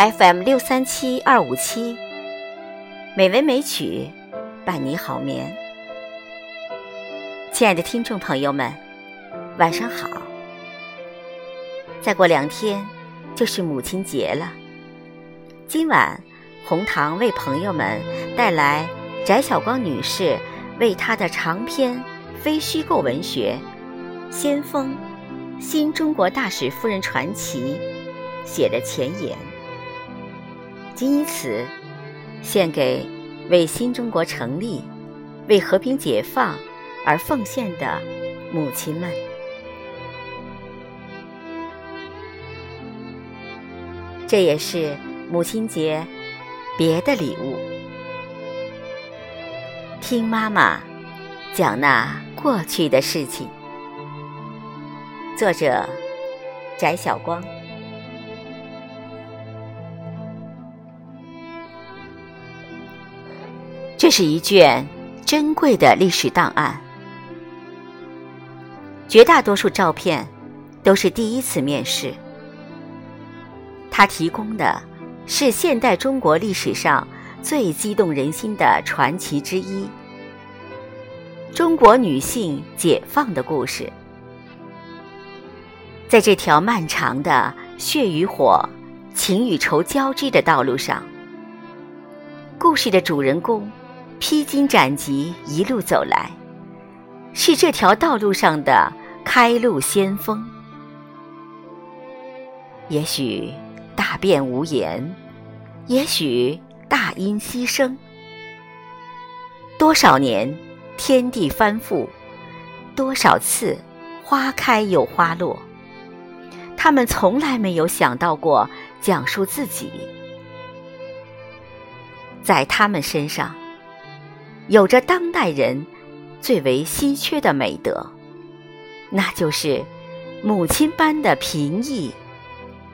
FM 六三七二五七，美文美曲伴你好眠。亲爱的听众朋友们，晚上好！再过两天就是母亲节了，今晚红糖为朋友们带来翟晓光女士为她的长篇非虚构文学《先锋：新中国大使夫人传奇》写的前言。仅以此，献给为新中国成立、为和平解放而奉献的母亲们。这也是母亲节别的礼物。听妈妈讲那过去的事情。作者：翟晓光。这是一卷珍贵的历史档案，绝大多数照片都是第一次面世。它提供的是现代中国历史上最激动人心的传奇之一——中国女性解放的故事。在这条漫长的血与火、情与仇交织的道路上，故事的主人公。披荆斩棘一路走来，是这条道路上的开路先锋。也许大辩无言，也许大音希声。多少年天地翻覆，多少次花开又花落，他们从来没有想到过讲述自己，在他们身上。有着当代人最为稀缺的美德，那就是母亲般的平易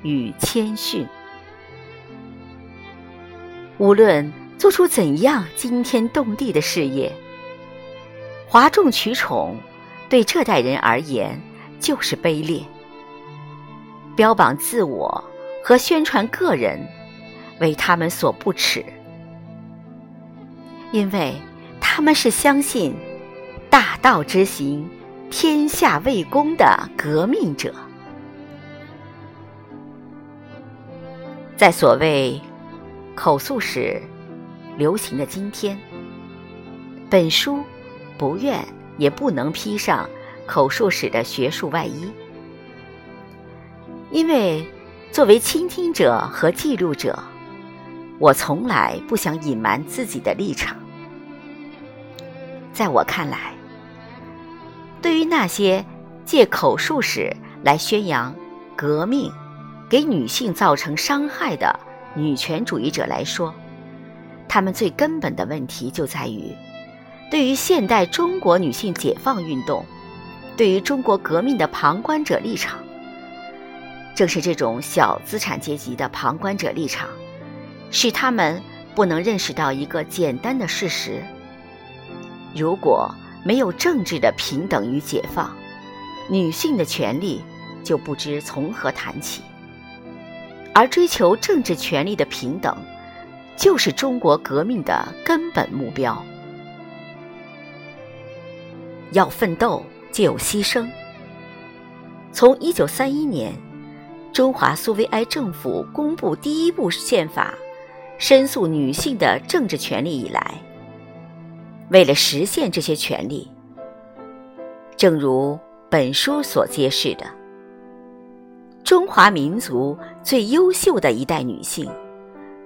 与谦逊。无论做出怎样惊天动地的事业，哗众取宠对这代人而言就是卑劣。标榜自我和宣传个人，为他们所不耻，因为。他们是相信大道之行，天下为公的革命者。在所谓口述史流行的今天，本书不愿也不能披上口述史的学术外衣，因为作为倾听者和记录者，我从来不想隐瞒自己的立场。在我看来，对于那些借口述史来宣扬革命、给女性造成伤害的女权主义者来说，他们最根本的问题就在于，对于现代中国女性解放运动、对于中国革命的旁观者立场。正是这种小资产阶级的旁观者立场，使他们不能认识到一个简单的事实。如果没有政治的平等与解放，女性的权利就不知从何谈起。而追求政治权利的平等，就是中国革命的根本目标。要奋斗，就有牺牲。从一九三一年，中华苏维埃政府公布第一部宪法，申诉女性的政治权利以来。为了实现这些权利，正如本书所揭示的，中华民族最优秀的一代女性，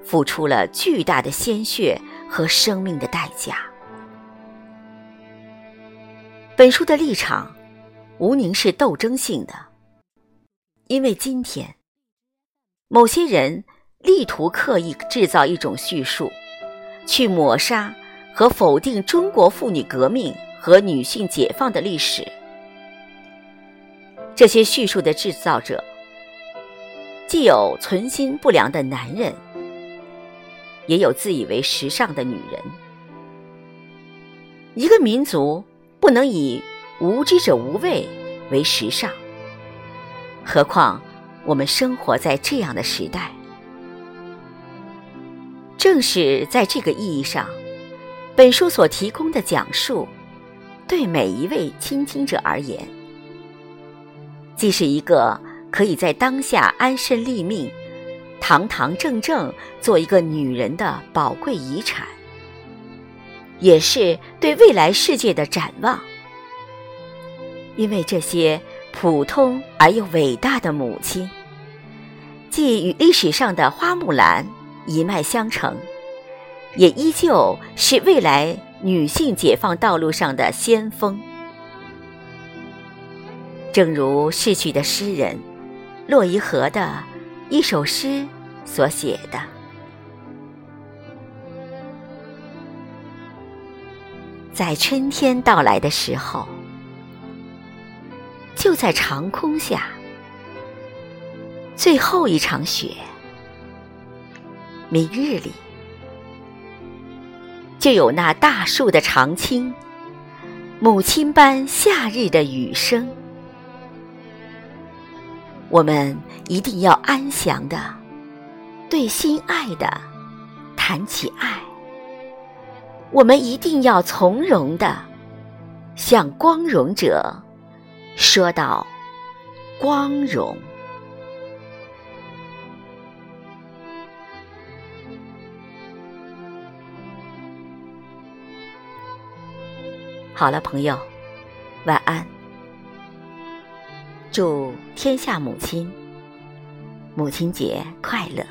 付出了巨大的鲜血和生命的代价。本书的立场，无宁是斗争性的，因为今天，某些人力图刻意制造一种叙述，去抹杀。和否定中国妇女革命和女性解放的历史，这些叙述的制造者，既有存心不良的男人，也有自以为时尚的女人。一个民族不能以无知者无畏为时尚，何况我们生活在这样的时代。正是在这个意义上，本书所提供的讲述，对每一位倾听者而言，既是一个可以在当下安身立命、堂堂正正做一个女人的宝贵遗产，也是对未来世界的展望。因为这些普通而又伟大的母亲，既与历史上的花木兰。一脉相承，也依旧是未来女性解放道路上的先锋。正如逝去的诗人骆仪和的一首诗所写的：“在春天到来的时候，就在长空下，最后一场雪。”明日里，就有那大树的常青，母亲般夏日的雨声。我们一定要安详的对心爱的谈起爱，我们一定要从容的向光荣者说道光荣。好了，朋友，晚安。祝天下母亲母亲节快乐。